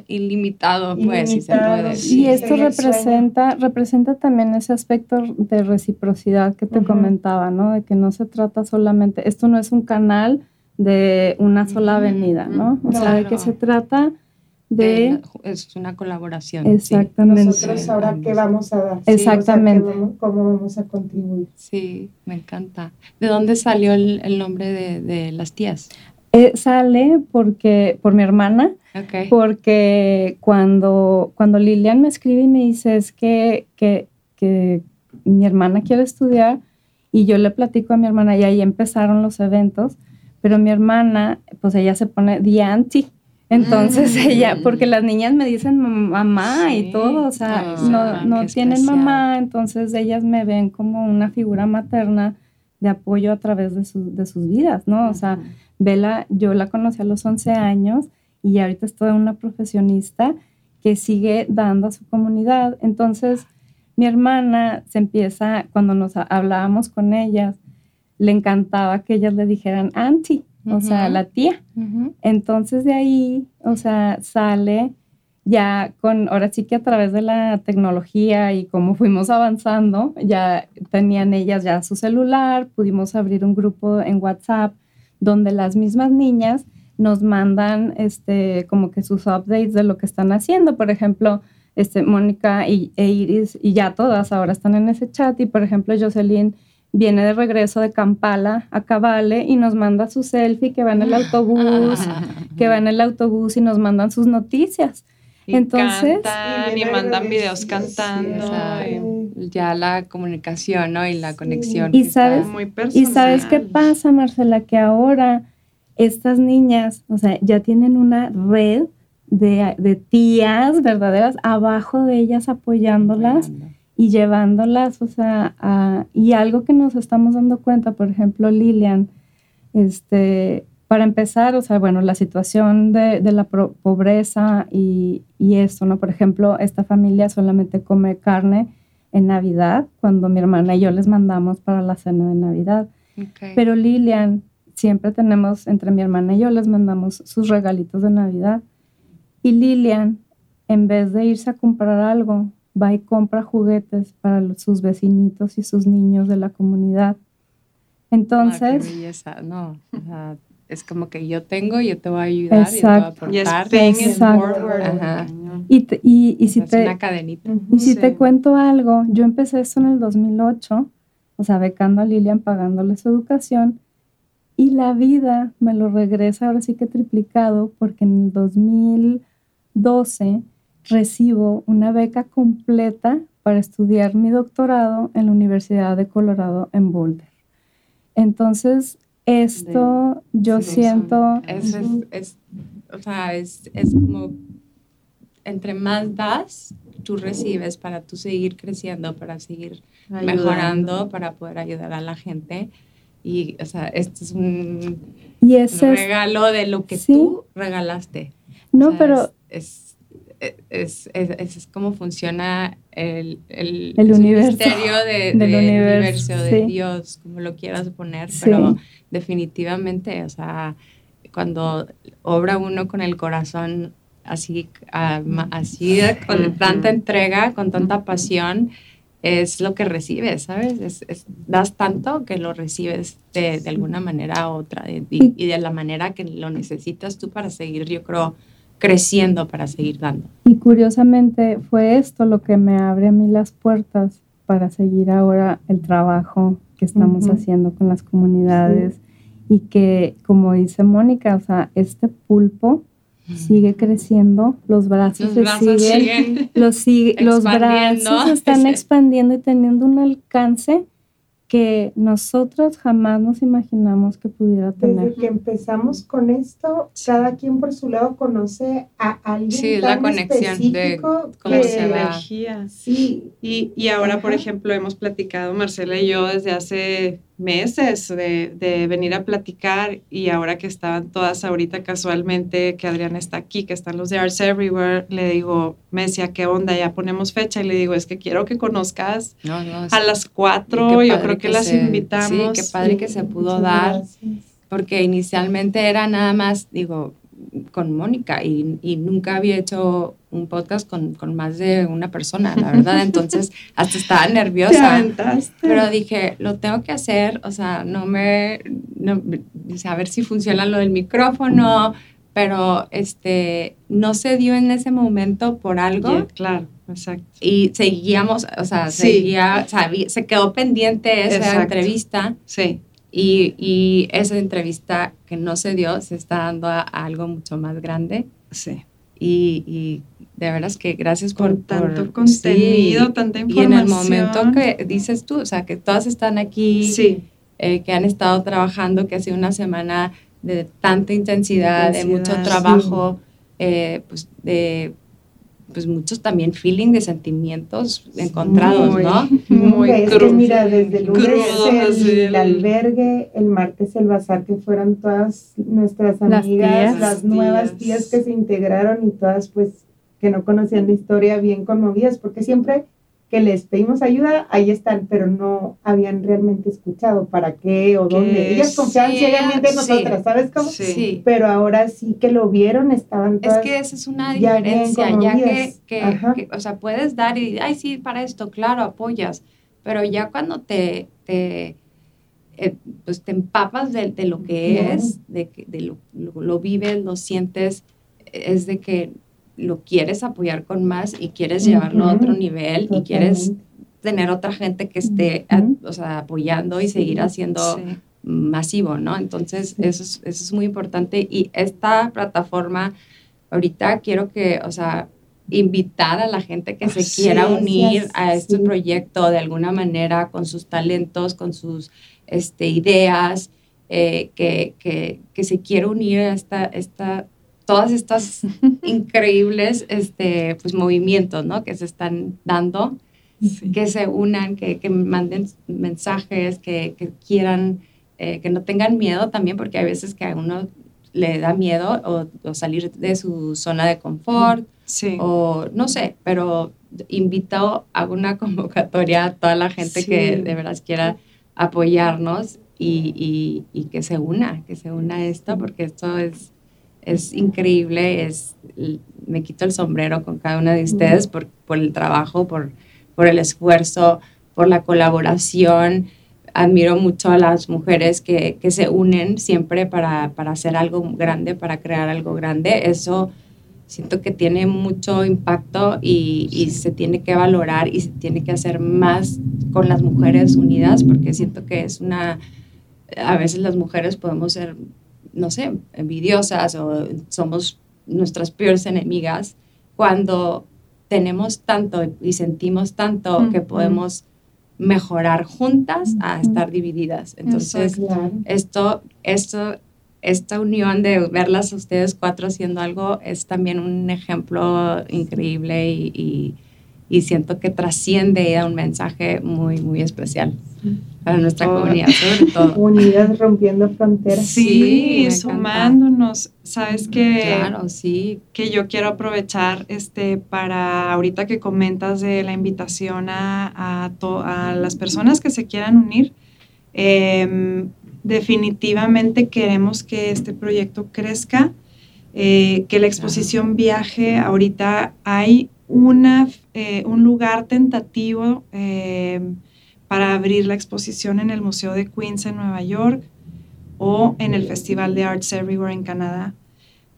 ilimitado, pues, si se puede. Y esto representa, representa también ese aspecto de reciprocidad que te comentaba, ¿no? De que no se trata solamente, esto no es un canal de una sola avenida, ¿no? O sea, de que se trata de... es una colaboración. Exactamente. Nosotros ahora qué vamos a dar. Exactamente. ¿Cómo vamos a contribuir? Sí, me encanta. ¿De dónde salió el, nombre de, las tías? Eh, sale porque, por mi hermana, porque cuando, cuando Lilian me escribe y me dice es que, que, que mi hermana quiere estudiar y yo le platico a mi hermana y ahí empezaron los eventos, pero mi hermana, pues ella se pone the auntie entonces mm. ella, porque las niñas me dicen mamá y todo, o sea, no, no tienen mamá, entonces ellas me ven como una figura materna de apoyo a través de, de sus vidas, ¿no? O sea, Vela, yo la conocí a los 11 años y ahorita es toda una profesionista que sigue dando a su comunidad. Entonces, mi hermana se empieza, cuando nos hablábamos con ellas, le encantaba que ellas le dijeran auntie o sea, la tía. Entonces de ahí, o sea, sale ya con, ahora sí que a través de la tecnología y cómo fuimos avanzando, ya tenían ellas ya su celular, pudimos abrir un grupo en WhatsApp donde las mismas niñas nos mandan este como que sus updates de lo que están haciendo, por ejemplo, este Mónica y, e Iris y ya todas ahora están en ese chat y por ejemplo Jocelyn viene de regreso de Kampala a Cabale y nos manda su selfie que va en el autobús, que va en el autobús y nos mandan sus noticias. Y Entonces, cantan y, mandan videos cantando. ya la comunicación, ¿no? Y la conexión. Y sabes, y sabes qué pasa, Marcela, que ahora estas niñas, o sea, ya tienen una red de, de tías verdaderas abajo de ellas apoyándolas y llevándolas, o sea, a, y algo que nos estamos dando cuenta, por ejemplo, Lilian, este, para empezar, o sea, bueno, la situación de, de la pobreza y, y, esto, ¿no? Por ejemplo, esta familia solamente come carne en Navidad, cuando mi hermana y yo les mandamos para la cena de Navidad. Pero Lilian, siempre tenemos, entre mi hermana y yo, les mandamos sus regalitos de Navidad. Y Lilian, en vez de irse a comprar algo, va y compra juguetes para sus vecinitos y sus niños de la comunidad. Entonces... no, es como que yo tengo, yo te voy a ayudar, exacto. yo te voy a aportar. Y, y, y, si es te, una cadenita. Y si te cuento algo, yo empecé esto en el 2008, o sea, becando a Lilian, pagándole su educación, y la vida me lo regresa ahora sí que triplicado, porque en el 2012 recibo una beca completa para estudiar mi doctorado en la Universidad de Colorado en Boulder. Entonces, esto yo siento... Es, es, o sea, es, es, como, entre más das, tú recibes para tú seguir creciendo, para seguir mejorando, para poder ayudar a la gente. Y, o sea, este es un, y regalo de lo que tú regalaste. No, pero... es es, es, es, como funciona el, el, el universo. de, del universo, de Dios, como lo quieras poner, pero definitivamente, o sea, cuando obra uno con el corazón así, así con tanta entrega, con tanta pasión, es lo que recibes, ¿sabes? Es, das tanto que lo recibes de, de alguna manera u otra y, y de la manera que lo necesitas tú para seguir, yo creo, creciendo para seguir dando. Y curiosamente fue esto lo que me abre a mí las puertas para seguir ahora el trabajo que estamos haciendo con las comunidades y que, como dice Mónica, o sea, este pulpo sigue creciendo, los brazos, se siguen, los, sigue, los brazos están expandiendo y teniendo un alcance que nosotros jamás nos imaginamos que pudiera tener. Desde que empezamos con esto, cada quien por su lado conoce a alguien sí, tan la conexión de cómo se energía. Sí. Y, y ahora, por ejemplo, hemos platicado Marcela y yo desde hace meses de, venir a platicar y ahora que estaban todas ahorita casualmente, que Adriana está aquí, que están los de Arts Everywhere, le digo, me decía, ¿qué onda? Ya ponemos fecha y le digo, es que quiero que conozcas a las cuatro, yo creo que, las invitamos. Sí, qué padre que se pudo dar, porque inicialmente era nada más, digo, con Mónica y, y, nunca había hecho un podcast con, con, más de una persona, la verdad. Entonces, hasta estaba nerviosa. Pero dije, lo tengo que hacer, o sea, no me, no, a ver si funciona lo del micrófono, pero este, no se dio en ese momento por algo. claro, exacto. Y seguíamos, o sea, seguía, se quedó pendiente esa entrevista. Sí. Y, y, esa entrevista que no se dio se está dando a, algo mucho más grande. Sí. Y, y de veras que gracias por, tanto contenido, tanta información. Y en el momento que dices tú, o sea, que todas están aquí, sí. eh, que han estado trabajando, que ha sido una semana de tanta intensidad, de mucho trabajo, eh, pues de pues muchos también feeling de sentimientos encontrados, ¿no? Muy es que mira, desde el lunes el, albergue, el martes el bazar, que fueron todas nuestras amigas, las, nuevas tías que se integraron y todas pues que no conocían la historia bien conmovidas, porque siempre que les pedimos ayuda, ahí están, pero no habían realmente escuchado para qué o dónde. Ellas confiaban ciegamente en nosotras, ¿sabes cómo? Sí. Pero ahora sí que lo vieron, estaban todas Es que esa es una diferencia, ya, que, que, o sea, puedes dar y, ay, sí, para esto, claro, apoyas, pero ya cuando te, te eh, pues te empapas de, de lo que es, de, de lo, lo vives, lo sientes, es de que lo quieres apoyar con más y quieres llevarlo a otro nivel y quieres tener otra gente que esté o sea, apoyando y seguir haciendo masivo, ¿no? Entonces, eso, es, eso es muy importante. Y esta plataforma, ahorita quiero que, o sea, invitar a la gente que se quiera unir a este proyecto de alguna manera con sus talentos, con sus este, ideas, eh, que, que, que, se quiera unir a esta, esta todas estas increíbles este, pues, movimientos ¿no? que se están dando, que se unan, que, que manden mensajes, que, que quieran, eh, que no tengan miedo también, porque hay veces que a uno le da miedo o, salir de su zona de confort, sí. o no sé, pero invito a una convocatoria a toda la gente que de verdad quiera apoyarnos y, y, y, que se una, que se una a esto, porque esto es es increíble, es, me quito el sombrero con cada una de ustedes por, por el trabajo, por, por el esfuerzo, por la colaboración. Admiro mucho a las mujeres que, que se unen siempre para, para, hacer algo grande, para crear algo grande. Eso siento que tiene mucho impacto y, y, se tiene que valorar y se tiene que hacer más con las mujeres unidas porque siento que es una, a veces las mujeres podemos ser no sé, envidiosas o somos nuestras peores enemigas cuando tenemos tanto y sentimos tanto que podemos mejorar juntas a estar divididas. Entonces, esto, esto, esta unión de verlas a ustedes cuatro haciendo algo es también un ejemplo increíble y y siento que trasciende a un mensaje muy, muy especial para nuestra comunidad, sobre todo. Unidas rompiendo fronteras. Sí, sumándonos. Sabes que, claro, sí. que yo quiero aprovechar este, para ahorita que comentas de la invitación a, a, a las personas que se quieran unir. Em, definitivamente queremos que este proyecto crezca, eh, que la exposición viaje. Ahorita hay una, eh, un lugar tentativo eh, para abrir la exposición en el Museo de Queens en Nueva York o en el Festival de Arts Everywhere en Canadá.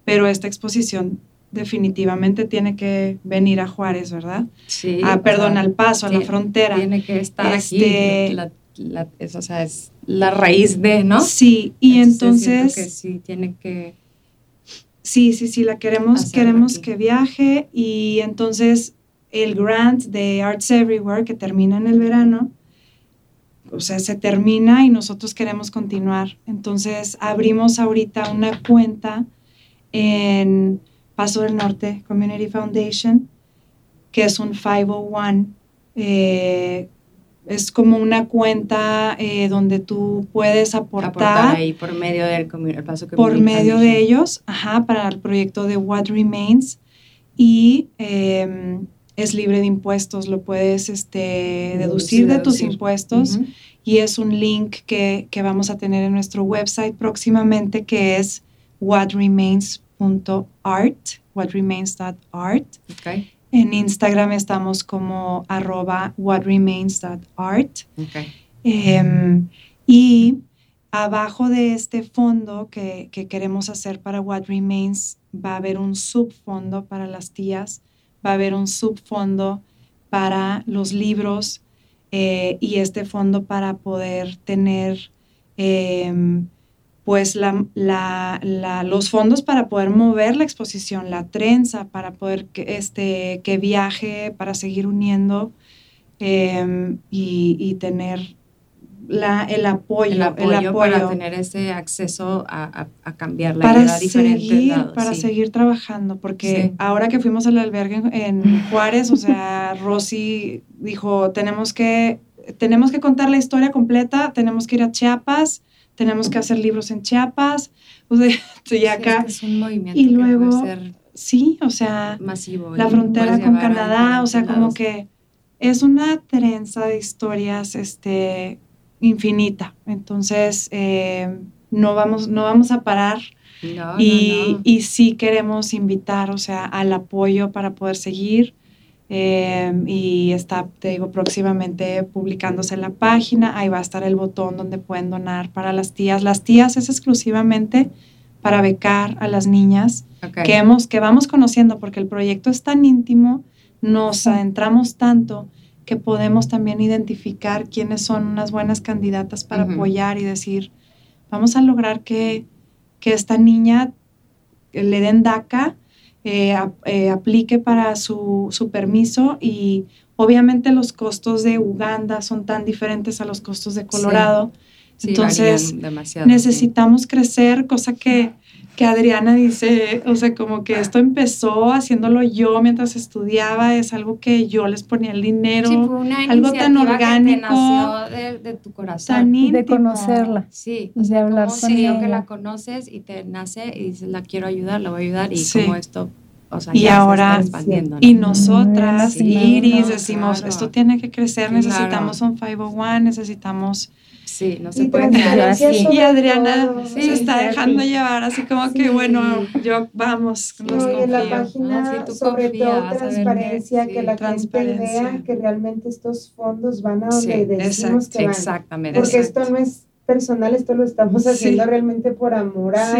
Pero esta exposición definitivamente tiene que venir a Juárez, ¿verdad? Sí. Ah, perdón, al paso, a la frontera. Tiene que estar aquí. Este, la, es, o sea, es la raíz de, ¿no? Sí, y entonces... Que sí, tiene que Sí, sí, sí, la queremos, queremos que viaje y entonces el grant de Arts Everywhere que termina en el verano, o sea, se termina y nosotros queremos continuar. Entonces abrimos ahorita una cuenta en Paso del Norte Community Foundation, que es un 501, eh, es como una cuenta eh, donde tú puedes aportar, aportar ahí por medio del paso por medio de ellos, ajá, para el proyecto de What Remains y em, es libre de impuestos, lo puedes este, deducir de tus impuestos y es un link que, que, vamos a tener en nuestro website próximamente que es whatremains.art, whatremains.art. Okay. En Instagram estamos como arroba whatremains.art. Em, y abajo de este fondo que, queremos hacer para What Remains va a haber un subfondo para las tías, va a haber un subfondo para los libros eh, y este fondo para poder tener em, pues los fondos para poder mover la exposición, la trenza, para poder que, este, que viaje, para seguir uniendo em, y, tener la, el, apoyo, el, apoyo, para tener ese acceso a, cambiar la para a seguir, Para seguir trabajando, porque ahora que fuimos al albergue en, Juárez, o sea, Rosy dijo, tenemos que, tenemos que contar la historia completa, tenemos que ir a Chiapas, tenemos que hacer libros en Chiapas, o sea, estoy acá. es, un movimiento y luego, sí, o sea, masivo, la frontera con Canadá, o sea, como que es una trenza de historias, este, infinita. Entonces, eh, no, vamos, no vamos a parar. y, y sí queremos invitar, o sea, al apoyo para poder seguir. Em, y está, te digo, próximamente publicándose en la página. Ahí va a estar el botón donde pueden donar para las tías. Las tías es exclusivamente para becar a las niñas que, hemos, que vamos conociendo, porque el proyecto es tan íntimo, nos adentramos tanto que podemos también identificar quiénes son unas buenas candidatas para apoyar y decir, vamos a lograr que, que esta niña le den DACA eh, eh, aplique para su, su, permiso y obviamente los costos de Uganda son tan diferentes a los costos de Colorado. Entonces necesitamos crecer, cosa que, que Adriana dice, o sea, como que esto empezó haciéndolo yo mientras estudiaba, es algo que yo les ponía el dinero, algo tan orgánico, de, tu corazón, de conocerla, sí, de hablar con ella. que la conoces y te nace y dices, la quiero ayudar, la voy a ayudar y como esto o sea, y ahora, y nosotras, Iris, decimos, esto tiene que crecer, necesitamos un 501, necesitamos Sí, no se puede quedar así. Y Adriana se está dejando llevar, así como que, bueno, yo vamos, los no, y en la página, sobre todo transparencia, que la gente vea que realmente estos fondos van a donde decimos que van. Exactamente. Porque esto no es personal, esto lo estamos haciendo realmente por amor a,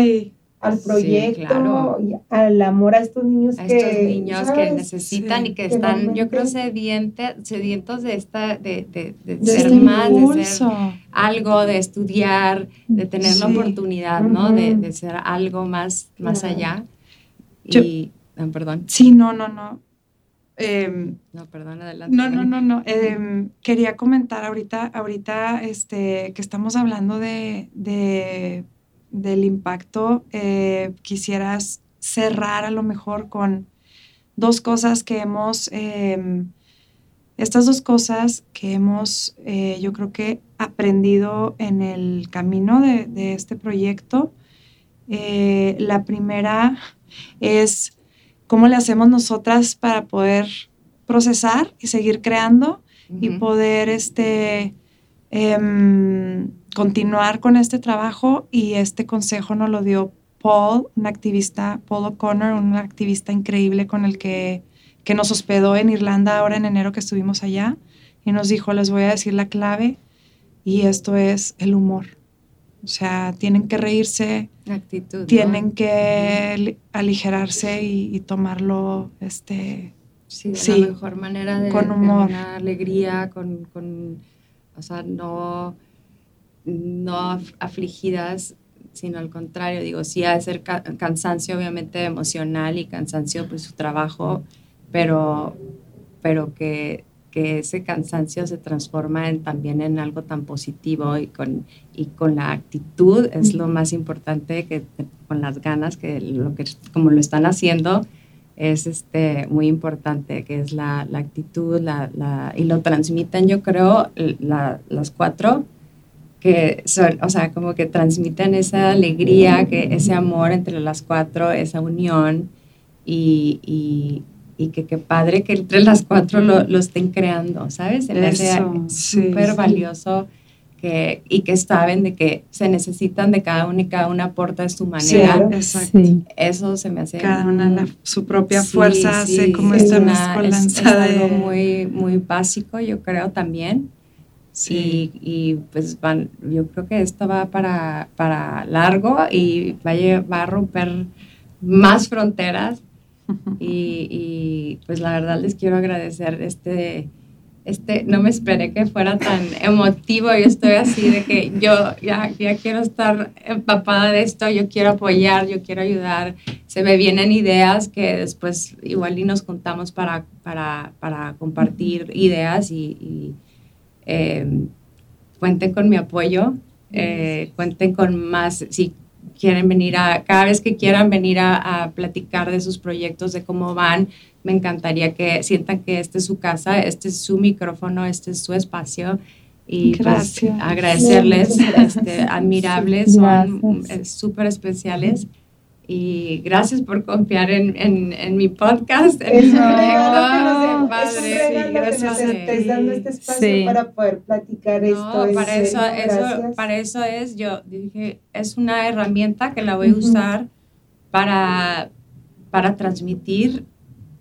al proyecto y al amor a estos niños que estos niños que necesitan y que, están yo creo sedientes sedientos de esta de, de, de, ser este más de ser algo de estudiar de tener la oportunidad no de, ser algo más más allá. Y ah, perdón. Sí no no no. Em, no, perdón, adelante. No, no, no, no. Em, quería comentar ahorita, ahorita este, que estamos hablando de, de del impacto, eh, quisieras cerrar a lo mejor con dos cosas que hemos, em, estas dos cosas que hemos, eh, yo creo que aprendido en el camino de, este proyecto. Eh, la primera es cómo le hacemos nosotras para poder procesar y seguir creando y poder este, em, continuar con este trabajo y este consejo nos lo dio Paul, un activista, Paul O'Connor, un activista increíble con el que, que nos hospedó en Irlanda ahora en enero que estuvimos allá y nos dijo, les voy a decir la clave y esto es el humor. O sea, tienen que reírse, Actitud, tienen que aligerarse y, tomarlo este, sí, de la mejor manera de, con humor. una alegría, con, con, o sea, no no afligidas, sino al contrario, digo, sí ha de cansancio obviamente emocional y cansancio pues su trabajo, pero, pero que, que ese cansancio se transforma en, también en algo tan positivo y con, y con la actitud es lo más importante que con las ganas que lo que como lo están haciendo es este, muy importante, que es la, la actitud, la, la, y lo transmiten, yo creo, las cuatro, que son, o sea, como que transmiten esa alegría, que ese amor entre las cuatro, esa unión, y, y, y que qué padre que entre las cuatro lo, lo estén creando, ¿sabes? Se me hace súper valioso que, y que saben de que se necesitan de cada uno y cada una aporta de su manera. exacto. Eso se me hace... Cada una su propia fuerza hace como esta mezcolanza es, algo muy, muy básico, yo creo también. Sí. Y, pues van, yo creo que esto va para, para largo y va a, va a romper más fronteras. y, y pues la verdad les quiero agradecer este este, no me esperé que fuera tan emotivo. Yo estoy así de que yo ya, ya quiero estar empapada de esto, yo quiero apoyar, yo quiero ayudar. Se me vienen ideas que después igual y nos contamos para, para, para compartir ideas y, em, cuenten con mi apoyo, eh, cuenten con más, si quieren venir a, cada vez que quieran venir a, a platicar de sus proyectos, de cómo van, me encantaría que sientan que este es su casa, este es su micrófono, este es su espacio. Y pues agradecerles, este, admirables, son súper especiales. Y gracias por confiar en, en, en mi podcast, en mi proyecto. padre. gracias estés dando este espacio para poder platicar esto. Para eso, eso, para eso es, yo dije, es una herramienta que la voy a usar para, para transmitir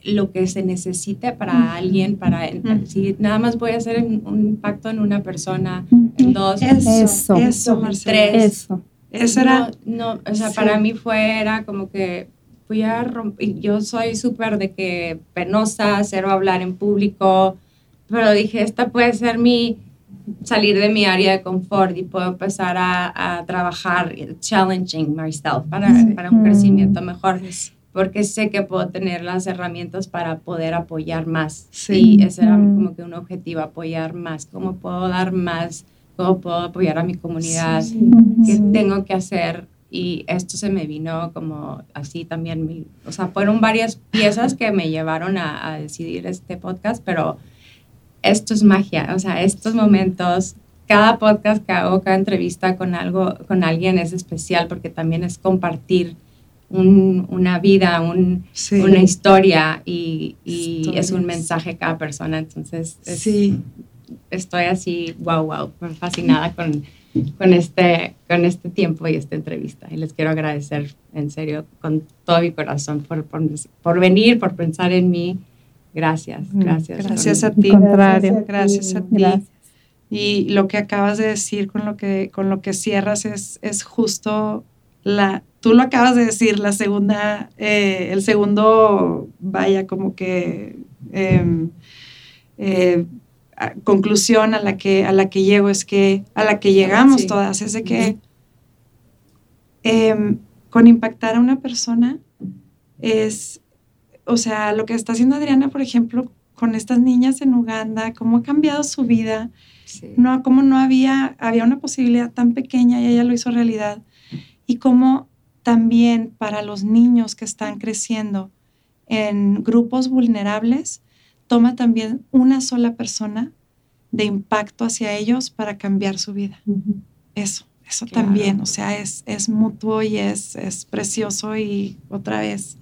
lo que se necesite para alguien, para si nada más voy a hacer un impacto en una persona, en dos, eso, eso, tres. Eso. Eso era. No, o sea, para mí fue, era como que fui a romper, yo soy súper de que penosa, cero hablar en público, pero dije, esta puede ser mi, salir de mi área de confort y puedo empezar a, a trabajar, challenging myself para, para un crecimiento mejor porque sé que puedo tener las herramientas para poder apoyar más. Sí. Y ese era como que un objetivo, apoyar más. ¿Cómo puedo dar más? ¿Cómo puedo apoyar a mi comunidad? ¿Qué tengo que hacer? Y esto se me vino como así también. o sea, fueron varias piezas que me llevaron a, a decidir este podcast, pero esto es magia. O sea, estos momentos cada podcast que hago, cada entrevista con algo, con alguien es especial porque también es compartir una vida, una historia y, es un mensaje cada persona. Entonces, sí. Estoy así, wow, wow, fascinada con, con, este, con este tiempo y esta entrevista. Y les quiero agradecer en serio con todo mi corazón por, por, venir, por pensar en mí. Gracias, mm, gracias. Gracias a ti. Contrario. Gracias a ti. Y lo que acabas de decir con lo que, con lo que cierras es, es justo la, tú lo acabas de decir, la segunda, eh, el segundo, vaya, como que em, eh, conclusión a la que a la que llego es que a la que llegamos todas es de que em, con impactar a una persona es, o sea, lo que está haciendo Adriana, por ejemplo, con estas niñas en Uganda, cómo ha cambiado su vida, no, cómo no había, había una posibilidad tan pequeña y ella lo hizo realidad y cómo también para los niños que están creciendo en grupos vulnerables, toma también una sola persona de impacto hacia ellos para cambiar su vida. Eso, eso también, o sea, es, es mutuo y es, es precioso y otra vez,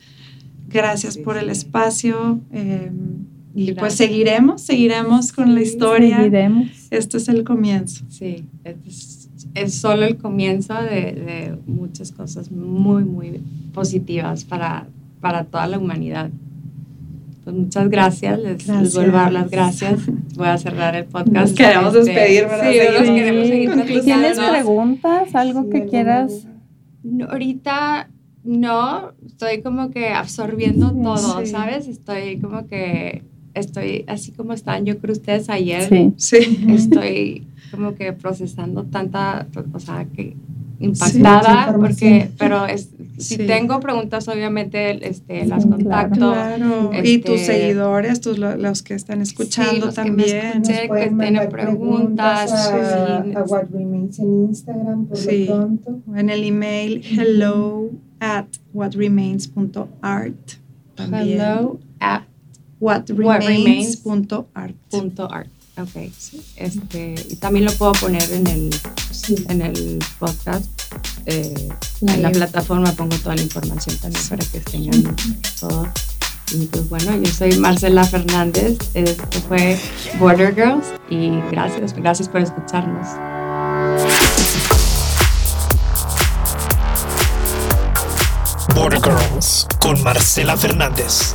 gracias por el espacio. Em, y pues seguiremos, seguiremos con la historia. Seguiremos. Esto es el comienzo. Sí, es es solo el comienzo de, muchas cosas muy, muy positivas para, para toda la humanidad. Pues muchas gracias, les, vuelvo a dar las gracias. Voy a cerrar el podcast. Nos queremos este, despedir, ¿verdad? Sí, nos queremos seguir ¿Tienes preguntas? ¿Algo que quieras? ahorita no, estoy como que absorbiendo todo, ¿sabes? Estoy como que, estoy así como están, yo creo ustedes ayer. Sí. Estoy como que procesando tanta, o sea, que impactada, porque, pero es, si tengo preguntas, obviamente este, las contacto. Claro. y tus este, seguidores, tus, los que están escuchando también. Que, que tienen preguntas. a, a, What Remains en Instagram, por lo pronto. En el email hello at whatremains.art. Hello at whatremains.art. Art. Ok, sí. Este, y también lo puedo poner en el, en el podcast. Eh, en la plataforma pongo toda la información también para que tengan todo. Y pues bueno, yo soy Marcela Fernández, esto fue Border Girls y gracias, gracias por escucharnos. Border Girls con Marcela Fernández.